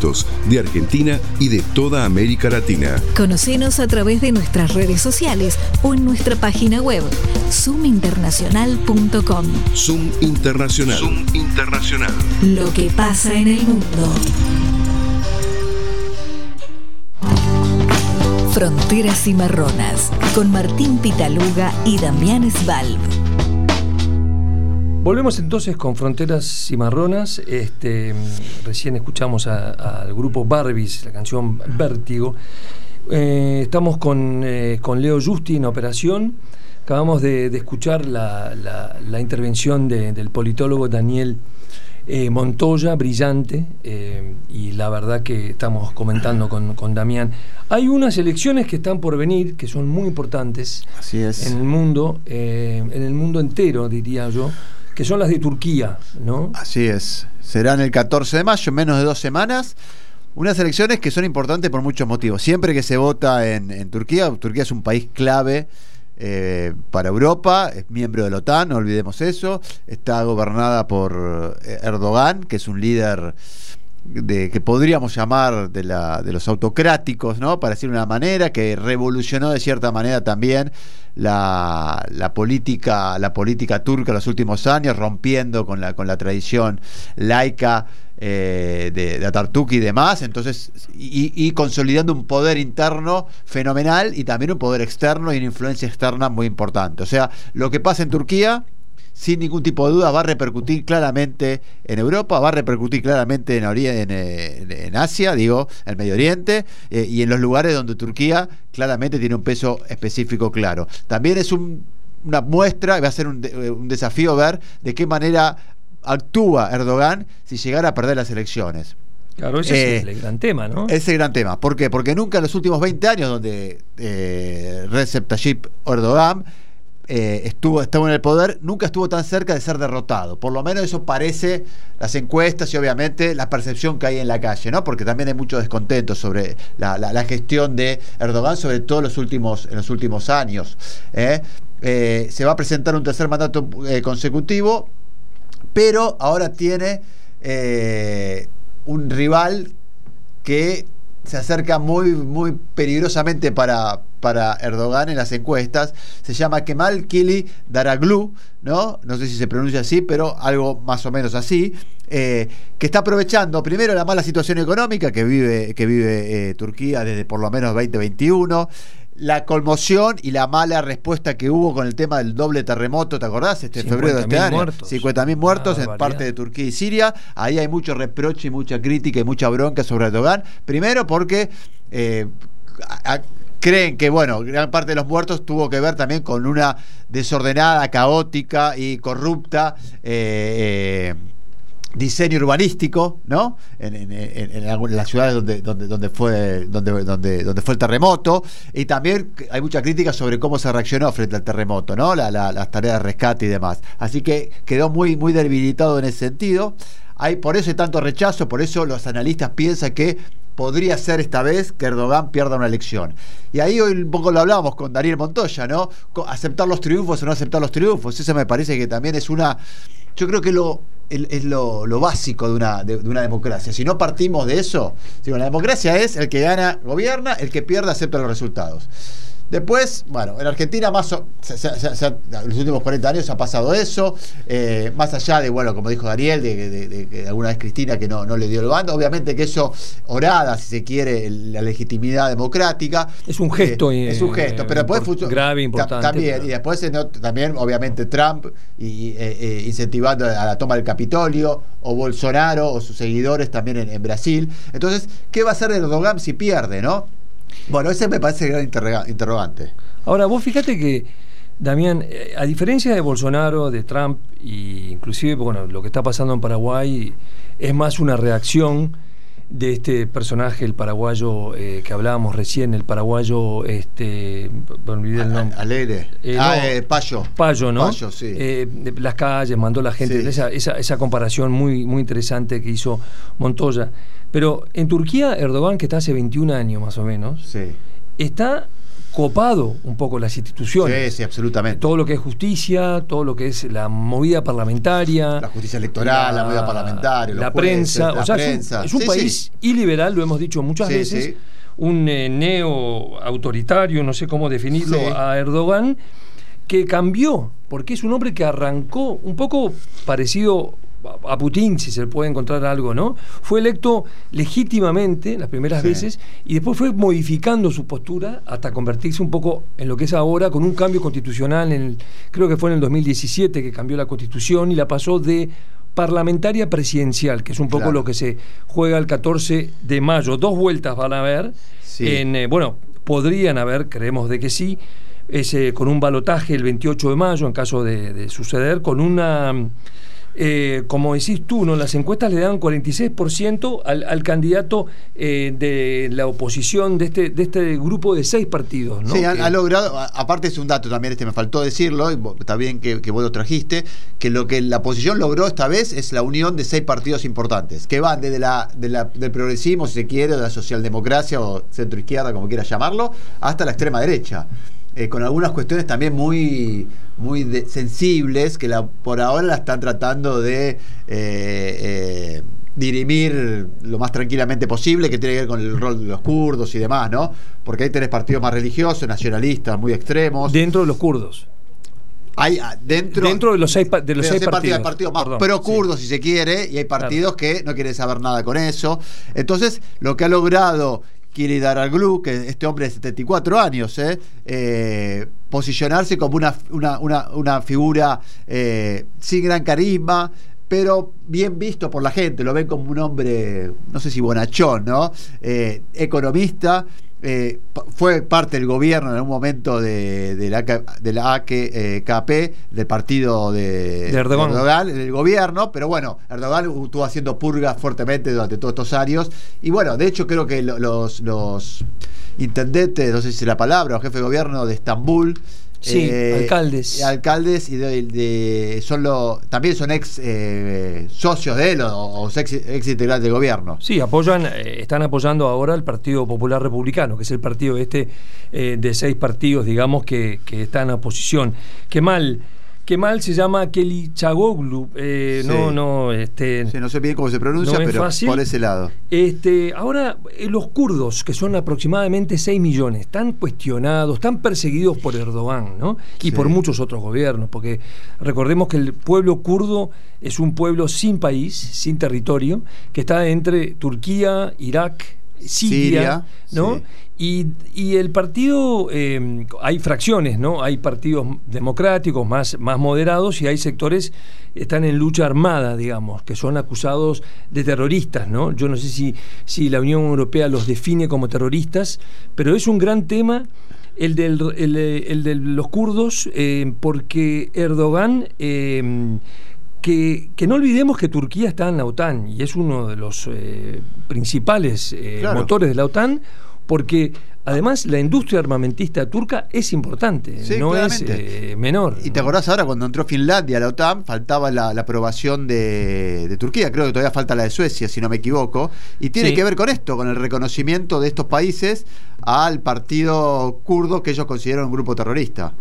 Speaker 5: de Argentina y de toda América Latina.
Speaker 1: Conocenos a través de nuestras redes sociales o en nuestra página web zoominternacional.com.
Speaker 5: Zoom Internacional.
Speaker 1: Zoom Internacional. Lo que pasa en el mundo. Fronteras y Marronas con Martín Pitaluga y Damián Svalb.
Speaker 2: Volvemos entonces con Fronteras Cimarronas. Este, recién escuchamos al grupo Barbies, la canción Vértigo. Eh, estamos con, eh, con, Leo Justi en operación. Acabamos de, escuchar la, intervención del politólogo Daniel eh, Montoya, brillante, y la verdad que estamos comentando con, con, Damián. Hay unas elecciones que están por venir, que son muy importantes
Speaker 3: Así es.
Speaker 2: en el mundo, en el mundo entero, diría yo que son las de Turquía, ¿no?
Speaker 3: Así es. Serán el 14 de mayo, en menos de dos semanas. Unas elecciones que son importantes por muchos motivos. Siempre que se vota en, Turquía, Turquía es un país clave eh, para Europa, es miembro de la OTAN, no olvidemos eso. Está gobernada por eh, Erdogan, que es un líder de, que podríamos llamar de, la, de los autocráticos, ¿no? Para decir una manera, que revolucionó de cierta manera también la, la, política, la política turca en los últimos años, rompiendo con la, con la tradición laica eh, de, de, y demás, entonces, y, y, consolidando un poder interno fenomenal y también un poder externo y una influencia externa muy importante. O sea, lo que pasa en Turquía sin ningún tipo de duda va a repercutir claramente en Europa, va a repercutir claramente en, en, en Asia, digo, en Medio Oriente, eh, y en los lugares donde Turquía claramente tiene un peso específico claro. También es un, una muestra, va a ser un, un desafío ver de qué manera actúa Erdogan si llegara a perder las elecciones.
Speaker 2: Claro, ese eh, es el gran tema, ¿no?
Speaker 3: Ese es el gran tema. ¿Por qué? Porque nunca en los últimos 20 años donde eh, Recep Tayyip Erdogan eh, estuvo, estuvo en el poder, nunca estuvo tan cerca de ser derrotado. Por lo menos eso parece las encuestas y obviamente la percepción que hay en la calle, ¿no? Porque también hay mucho descontento sobre la, la, gestión de Erdogan, sobre todo los últimos, en los últimos años. ¿eh? Eh, se va a presentar un tercer mandato consecutivo, pero ahora tiene un rival que se acerca muy, muy peligrosamente para, para Erdogan en las encuestas. Se llama Kemal Kili Daraglu, ¿no? No sé si se pronuncia así, pero algo más o menos así. Eh, que está aprovechando primero la mala situación económica que vive, que vive eh, Turquía desde por lo menos 2021 la conmoción y la mala respuesta que hubo con el tema del doble terremoto, ¿te acordás? Este febrero de este año. Muertos. 50.000 muertos en parte de Turquía y Siria. Ahí hay mucho reproche y mucha crítica y mucha bronca sobre Erdogan. Primero porque eh, a, creen que, bueno, gran parte de los muertos tuvo que ver también con una desordenada, caótica y corrupta. Eh, eh, diseño urbanístico, ¿no? En, las ciudades donde, fue, donde, fue el terremoto. Y también hay mucha crítica sobre cómo se reaccionó frente al terremoto, ¿no? La, la, las tareas de rescate y demás. Así que quedó muy, muy debilitado en ese sentido. Hay, por eso hay tanto rechazo, por eso los analistas piensan que podría ser esta vez que Erdogan pierda una elección. Y ahí hoy un poco lo hablábamos con Daniel Montoya, ¿no? Aceptar los triunfos o no aceptar los triunfos. Eso me parece que también es una. Yo creo que lo, es lo, lo básico de una, de, de, una democracia. Si no partimos de eso, digo, la democracia es el que gana, gobierna, el que pierde, acepta los resultados. Después, bueno, en Argentina más o, se, se, se, en los últimos 40 años ha pasado eso, eh, más allá de, bueno, como dijo Daniel, de, de, de, de, alguna vez Cristina que no, no le dio el bando, obviamente que eso orada, si se quiere, la legitimidad democrática.
Speaker 2: Es un gesto.
Speaker 3: Eh, es un gesto, pero después...
Speaker 2: Import, grave, importante.
Speaker 3: También,
Speaker 2: pero...
Speaker 3: y después también, obviamente, Trump y, eh, eh, incentivando a la toma del Capitolio, o Bolsonaro o sus seguidores también en, en Brasil. Entonces, ¿qué va a hacer Erdogan si pierde, no? Bueno, ese me parece el gran interrogante.
Speaker 2: Ahora, vos fíjate que, Damián, eh, a diferencia de Bolsonaro, de Trump, e inclusive bueno, lo que está pasando en Paraguay es más una reacción de este personaje, el paraguayo eh, que hablábamos recién, el paraguayo, este, me olvidé el nombre.
Speaker 3: Alegre.
Speaker 2: Eh,
Speaker 3: ah,
Speaker 2: no,
Speaker 3: eh, Payo.
Speaker 2: Payo, ¿no?
Speaker 3: Payo, sí.
Speaker 2: Eh, las calles, mandó la gente, sí. esa, esa, esa, comparación muy, muy interesante que hizo Montoya. Pero en Turquía, Erdogan, que está hace 21 años más o menos,
Speaker 3: sí.
Speaker 2: está copado un poco las instituciones.
Speaker 3: Sí, sí, absolutamente.
Speaker 2: Todo lo que es justicia, todo lo que es la movida parlamentaria.
Speaker 3: La justicia electoral, la, la movida parlamentaria,
Speaker 2: la jueces, prensa.
Speaker 3: La
Speaker 2: o sea,
Speaker 3: prensa.
Speaker 2: es un, es un
Speaker 3: sí,
Speaker 2: país
Speaker 3: sí.
Speaker 2: iliberal, lo hemos dicho muchas veces, un eh, neo-autoritario, no sé cómo definirlo, a Erdogan, que cambió, porque es un hombre que arrancó un poco parecido a Putin, si se le puede encontrar algo, ¿no? Fue electo legítimamente las primeras sí. veces y después fue modificando su postura hasta convertirse un poco en lo que es ahora, con un cambio constitucional, en el, creo que fue en el 2017 que cambió la constitución y la pasó de parlamentaria presidencial, que es un poco claro. lo que se juega el 14 de mayo. Dos vueltas van a haber. Sí. En, eh, bueno, podrían haber, creemos de que sí, ese, con un balotaje el 28 de mayo, en caso de, de suceder, con una eh, como decís tú, ¿no? las encuestas le dan 46% al, al candidato eh, de la oposición de este, de este grupo de seis partidos. ¿no?
Speaker 3: Sí, ha, ha, logrado, aparte es un dato también, este me faltó decirlo, y está bien que, que, vos lo trajiste, que lo que la oposición logró esta vez es la unión de seis partidos importantes, que van desde la, de la del progresismo, si se quiere, de la socialdemocracia o centro izquierda, como quieras llamarlo, hasta la extrema derecha eh, con algunas cuestiones también muy, muy de, sensibles que la, por ahora la están tratando de, eh, eh, dirimir lo más tranquilamente posible, que tiene que ver con el rol de los kurdos y demás, ¿no? Porque ahí tenés partidos más religiosos, nacionalistas, muy extremos.
Speaker 2: Dentro de los kurdos.
Speaker 3: Hay ah, dentro,
Speaker 2: dentro de los seis, de los seis partidos.
Speaker 3: Hay partidos más pro kurdos, si se quiere, y hay partidos que no quieren saber nada con eso. Entonces, lo que ha logrado Kiri Daraglu, que este hombre de 74 años, ¿eh? Eh, posicionarse como una, figura eh, sin gran carisma, pero bien visto por la gente, lo ven como un hombre, no sé si bonachón, ¿no? economista eh, fue parte del gobierno en un momento de, la, de la AKP, eh, del partido de,
Speaker 2: Erdogan.
Speaker 3: en el gobierno, pero bueno, Erdogan estuvo haciendo purgas fuertemente durante todos estos años, y bueno, de hecho creo que los, los intendentes, no sé si es la palabra, o jefe de gobierno de Estambul,
Speaker 2: Sí, eh, alcaldes.
Speaker 3: Alcaldes y de, son también son ex eh, socios de él o, ex, ex, integrantes del gobierno.
Speaker 2: Sí, apoyan, eh, están apoyando ahora al Partido Popular Republicano, que es el partido este de seis partidos, digamos, que, que están en oposición. Qué mal Qué mal se llama Kelly Chagoglu. Eh, No, no, este.
Speaker 3: no sé bien cómo se pronuncia, pero por ese lado.
Speaker 2: Este, ahora, eh, los kurdos, que son aproximadamente 6 millones, están cuestionados, están perseguidos por Erdogan, ¿no? Y por muchos otros gobiernos, porque recordemos que el pueblo kurdo es un pueblo sin país, sin territorio, que está entre Turquía, Irak, Siria, ¿no? Y, el partido, em, hay fracciones, ¿no? Hay partidos democráticos más, más moderados y hay sectores que están en lucha armada, digamos, que son acusados de terroristas, ¿no? Yo no sé si, si la Unión Europea los define como terroristas, pero es un gran tema el, del, el, de los kurdos, em, porque Erdogan... Em, que, que, no olvidemos que Turquía está en la OTAN y es uno de los eh, principales eh, motores de la OTAN, porque además la industria armamentista turca es importante, no es eh, menor.
Speaker 3: Y te acordás ahora cuando entró Finlandia a la OTAN, faltaba la, aprobación de, Turquía, creo que todavía falta la de Suecia, si no me equivoco, y tiene que ver con esto, con el reconocimiento de estos países al partido kurdo que ellos consideran un grupo terrorista.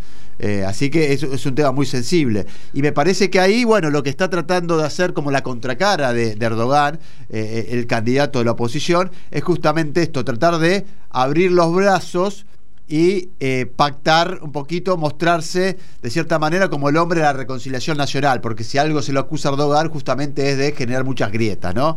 Speaker 3: Eh, así que es, es, un tema muy sensible. Y me parece que ahí, bueno, lo que está tratando de hacer como la contracara de, Erdogan, eh, el candidato de la oposición, es justamente esto, tratar de abrir los brazos y eh, pactar un poquito, mostrarse de cierta manera como el hombre de la reconciliación nacional, porque si algo se lo acusa a Erdogan justamente es de generar muchas grietas, ¿no?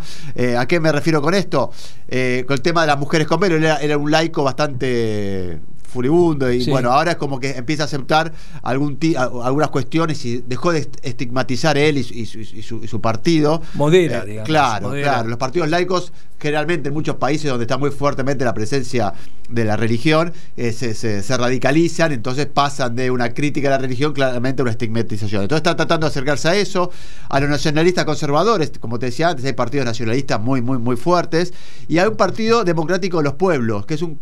Speaker 3: ¿A qué me refiero con esto? con el tema de las mujeres con velo, era un laico bastante furibundo y bueno, ahora es como que empieza a aceptar algún algunas cuestiones y dejó de estigmatizar él y, su, partido.
Speaker 2: Modera, eh, digamos.
Speaker 3: Claro, claro. Los partidos laicos generalmente en muchos países donde está muy fuertemente la presencia de la religión, eh, se, radicalizan, entonces pasan de una crítica a la religión claramente a una estigmatización. Entonces está tratando de acercarse a eso, a los nacionalistas conservadores, como te decía antes, hay partidos nacionalistas muy, muy, muy fuertes, y hay un partido democrático de los pueblos, que es un,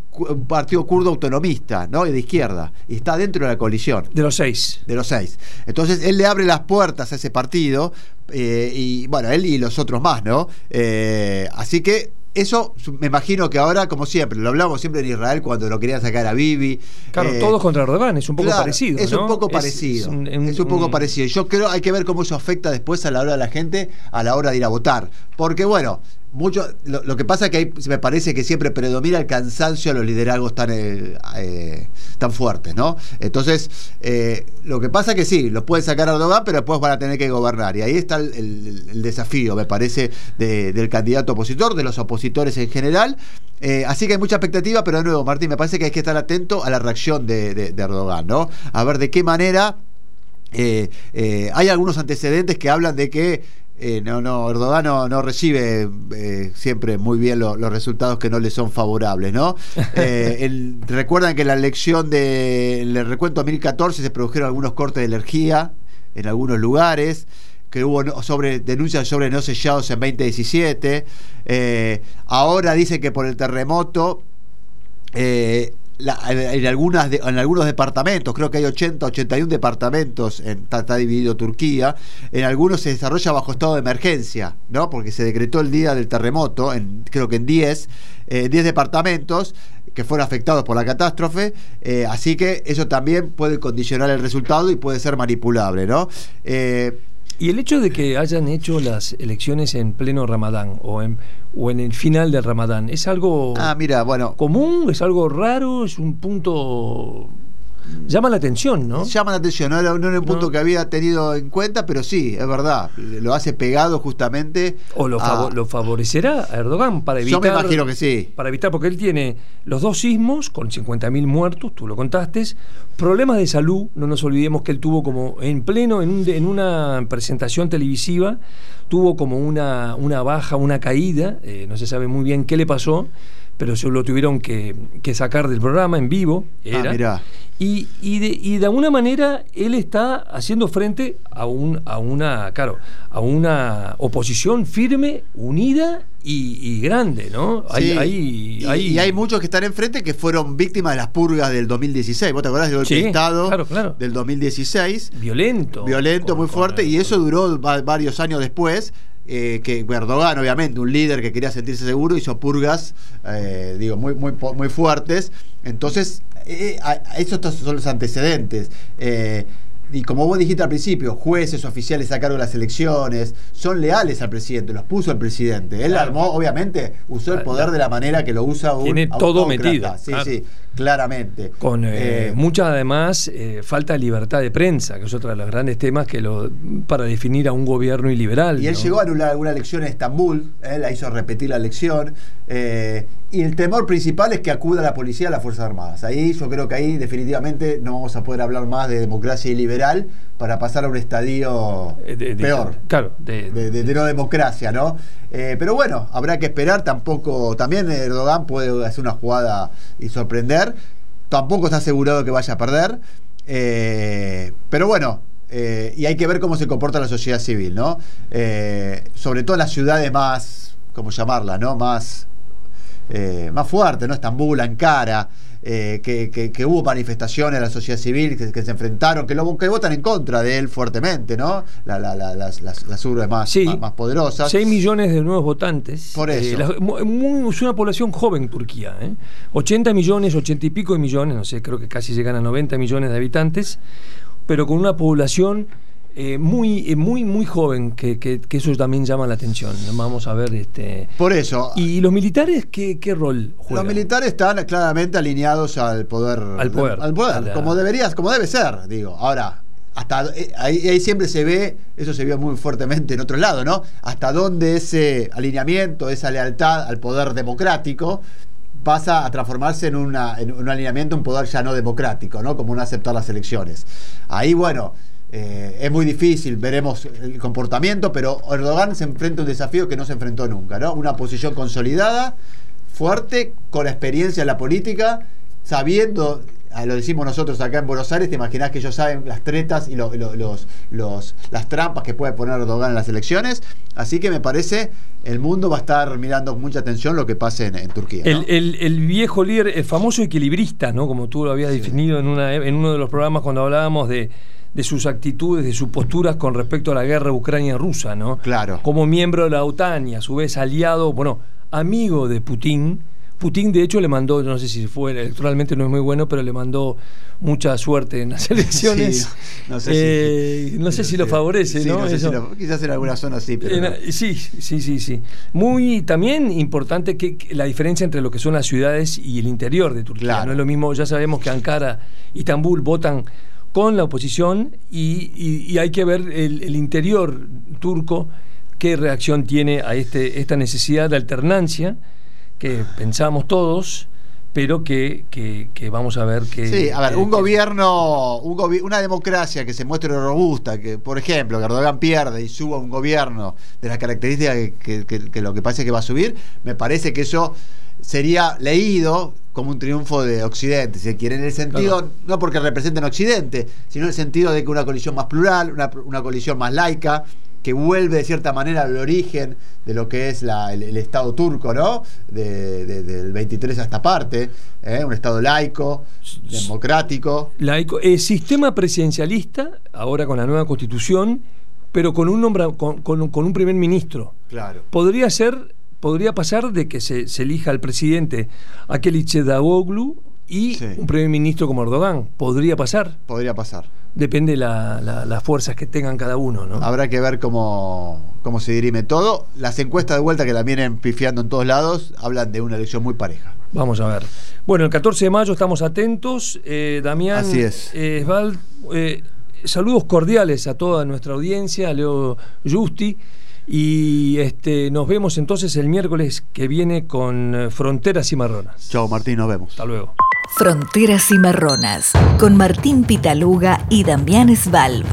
Speaker 3: partido kurdo autonomista, ¿no? Y de izquierda, y está dentro de la coalición.
Speaker 2: De los seis.
Speaker 3: De los seis. Entonces él le abre las puertas a ese partido, eh, y bueno, él y los otros más, ¿no? Eh, así que eso me imagino que ahora, como siempre, lo hablamos siempre en Israel cuando lo querían sacar a Bibi.
Speaker 2: Claro, eh, todos contra Erdogan, es un poco parecido.
Speaker 3: Es un poco parecido. Es, un, poco parecido. Yo creo hay que ver cómo eso afecta después a la hora de la gente a la hora de ir a votar. Porque bueno, mucho lo, que pasa es que me parece que siempre predomina el cansancio a los liderazgos tan, eh, eh, tan fuertes, ¿no? Entonces, eh, lo que pasa es que sí, los pueden sacar a Erdogan, pero después van a tener que gobernar. Y ahí está el, desafío, me parece, del candidato opositor, de los opositores en general. así que hay mucha expectativa, pero de nuevo, Martín, me parece que hay que estar atento a la reacción de, de Erdogan, ¿no? A ver de qué manera. hay algunos antecedentes que hablan de que eh, no, no, Erdogan no, recibe eh, siempre muy bien los resultados que no le son favorables, ¿no? Eh, recuerdan que en la elección del recuento 2014 se produjeron algunos cortes de energía en algunos lugares que hubo sobre denuncias sobre no sellados en 2017. ahora dice que por el terremoto en, algunas en algunos departamentos, creo que hay 80, 81 departamentos, en, está, dividido Turquía, en algunos se desarrolla bajo estado de emergencia, ¿no? Porque se decretó el día del terremoto, creo que en 10, 10 eh, departamentos que fueron afectados por la catástrofe, eh, así que eso también puede condicionar el resultado y puede ser manipulable, ¿no? Eh,
Speaker 2: Y el hecho de que hayan hecho las elecciones en pleno Ramadán o en, o en el final del Ramadán, ¿es algo
Speaker 3: Ah, mira, bueno,
Speaker 2: común? ¿Es algo raro? ¿Es un punto... Llama la atención, ¿no?
Speaker 3: llama la atención, no era, no era un punto
Speaker 2: No.
Speaker 3: que había tenido en cuenta, pero sí, es verdad, lo hace pegado justamente.
Speaker 2: ¿O lo,
Speaker 3: a-
Speaker 2: lo favorecerá a Erdogan para evitar...
Speaker 3: Yo me imagino que sí.
Speaker 2: Para evitar, porque él tiene los dos sismos con 50.000 muertos, tú lo contaste, problemas de salud, no nos olvidemos que él tuvo como en pleno, en, un- en una presentación televisiva, tuvo como una, una baja, una caída, eh, no se sabe muy bien qué le pasó, pero se lo tuvieron que, que sacar del programa en vivo. Era.
Speaker 3: Ah, mirá.
Speaker 2: Y, y, de, y de alguna manera él está haciendo frente a, un, a una, claro, a una oposición firme, unida y, y grande, ¿no? Hay,
Speaker 3: Sí,
Speaker 2: hay-
Speaker 3: y,
Speaker 2: hay-
Speaker 3: y hay muchos que están enfrente que fueron víctimas de las purgas del 2016. ¿Vos te acordás del golpe
Speaker 2: Sí,
Speaker 3: de Estado
Speaker 2: claro, claro.
Speaker 3: del 2016?
Speaker 2: violento.
Speaker 3: Violento,
Speaker 2: con-
Speaker 3: muy
Speaker 2: con-
Speaker 3: fuerte, y eso duró va- varios años después. Eh, que Erdogan, obviamente, un líder que quería sentirse seguro, hizo purgas, eh, digo, muy, muy, fuertes. Entonces, eh, esos son los antecedentes. Y como vos dijiste al principio, jueces, oficiales a cargo de las elecciones, son leales al presidente, los puso el presidente. Él
Speaker 2: Claro.
Speaker 3: armó, obviamente, usó el poder de la manera que lo usa un
Speaker 2: Tiene todo metido,
Speaker 3: Sí,
Speaker 2: claro.
Speaker 3: sí, claramente.
Speaker 2: Con eh,
Speaker 3: Eh,
Speaker 2: mucha, además, eh, falta de libertad de prensa, que es otro de los grandes temas que lo, para definir a un gobierno iliberal.
Speaker 3: Y él
Speaker 2: ¿no?
Speaker 3: llegó a anular una elección en Estambul, eh, la hizo repetir la elección, y el temor principal es que acuda la policía a las Fuerzas Armadas. Ahí yo creo que ahí definitivamente no vamos a poder hablar más de democracia iliberal para pasar a un estadio
Speaker 2: Eh, de- de-
Speaker 3: peor.
Speaker 2: Claro, de,
Speaker 3: no democracia, ¿no? Eh, pero bueno, habrá que esperar. Tampoco, también Erdogan puede hacer una jugada y sorprender. Tampoco está asegurado que vaya a perder. Eh, pero bueno, eh, y hay que ver cómo se comporta la sociedad civil, ¿no? Sobre todo en las ciudades más, ¿cómo llamarla, no? Más, eh, más fuertes, ¿no? Estambul, Ankara. eh, que, que- que hubo manifestaciones de la sociedad civil que, que se enfrentaron, que, lo, que votan en contra de él fuertemente, ¿no? La- la- la- las, las, las urbes más,
Speaker 2: Sí.
Speaker 3: más, más poderosas.
Speaker 2: 6 millones de nuevos votantes.
Speaker 3: Por eso.
Speaker 2: Eh, la- muy- es una población joven Turquía. ¿eh? 80 millones, 80 y pico de millones, no sé, creo que casi llegan a 90 millones de habitantes, pero con una población eh, muy, eh, muy, muy joven, que, que- que eso también llama la atención. Vamos a ver. este
Speaker 3: Por eso,
Speaker 2: ¿Y los militares qué, qué rol juegan?
Speaker 3: los militares están claramente alineados al poder.
Speaker 2: Al poder.
Speaker 3: Al poder,
Speaker 2: la-
Speaker 3: como deberías, como debe ser, digo. Ahora, hasta eh, ahí, ahí siempre se ve, eso se vio muy fuertemente en otros lados, ¿no? Hasta dónde ese alineamiento, esa lealtad al poder democrático pasa a transformarse en, una, en un alineamiento, un poder ya no democrático, ¿no? Como no aceptar las elecciones. Ahí, bueno, eh, es muy difícil, veremos el comportamiento, pero Erdogan se enfrenta a un desafío que no se enfrentó nunca, ¿no? Una posición consolidada, fuerte, con experiencia en la política, sabiendo, ah, lo decimos nosotros acá en Buenos Aires, te imaginás que ellos saben las tretas y lo- lo- los, los- las trampas que puede poner Erdogan en las elecciones, así que me parece el mundo va a estar mirando con mucha atención lo que pase en, en Turquía. ¿no?
Speaker 2: El, el- el viejo líder, el famoso equilibrista, ¿no? Como tú lo habías definido en, una, en uno de los programas cuando hablábamos de, de sus actitudes, de sus posturas con respecto a la guerra ucrania-rusa, ¿no?
Speaker 3: Claro.
Speaker 2: Como miembro de la OTAN y a su vez aliado, bueno, amigo de Putin. Putin, de hecho, le mandó, no sé si fue electoralmente no es muy bueno, pero le mandó mucha suerte en las elecciones.
Speaker 3: Sí, no sé
Speaker 2: Eh,
Speaker 3: si-
Speaker 2: no sé si lo favorece,
Speaker 3: Sí,
Speaker 2: ¿no?
Speaker 3: sé si lo- quizás en alguna zona sí, pero. No.
Speaker 2: Sí, sí, sí, sí. Muy también importante que, que la diferencia entre lo que son las ciudades y el interior de Turquía.
Speaker 3: Claro.
Speaker 2: No es lo mismo, ya sabemos que Ankara y Estambul votan con la oposición y, y- y hay que ver el, el interior turco qué reacción tiene a este, esta necesidad de alternancia que pensamos todos, pero que, que- que vamos a ver que...
Speaker 3: Sí, a ver, un
Speaker 2: que-
Speaker 3: gobierno, un gobi- una democracia que se muestre robusta, que por ejemplo, que Erdogan pierde y suba un gobierno de las características que, lo que parece que va a subir, me parece que eso sería leído como un triunfo de Occidente, si se quiere, en el sentido,
Speaker 2: Claro.
Speaker 3: no porque representen Occidente, sino en el sentido de que una coalición más plural, una, una coalición más laica, que vuelve de cierta manera al origen de lo que es la- el, el Estado turco, ¿no? De- de- del 23 a esta parte, ¿eh? un Estado laico, democrático.
Speaker 2: laico, eh, sistema presidencialista, ahora con la nueva constitución, pero con un nombra, con, con un- con un primer ministro.
Speaker 3: Claro.
Speaker 2: Podría ser, podría pasar de que se, se elija al presidente Akelice Davoglu y un primer ministro como Erdogan. ¿Podría pasar?
Speaker 3: Podría pasar.
Speaker 2: Depende de las fuerzas que tengan cada uno, ¿no?
Speaker 3: Habrá que ver cómo, cómo se dirime todo. Las encuestas de vuelta que la vienen pifiando en todos lados hablan de una elección muy pareja.
Speaker 2: Vamos a ver. Bueno, el 14 de mayo estamos atentos. Eh, Damián
Speaker 3: Así es.
Speaker 2: Eh, eh, saludos cordiales a toda nuestra audiencia, a Leo Justi. Y este, nos vemos entonces el miércoles que viene con Fronteras y Marronas.
Speaker 3: Chao Martín, nos vemos.
Speaker 2: Hasta luego.
Speaker 1: Fronteras y Marronas, con Martín Pitaluga y Damián Svalb.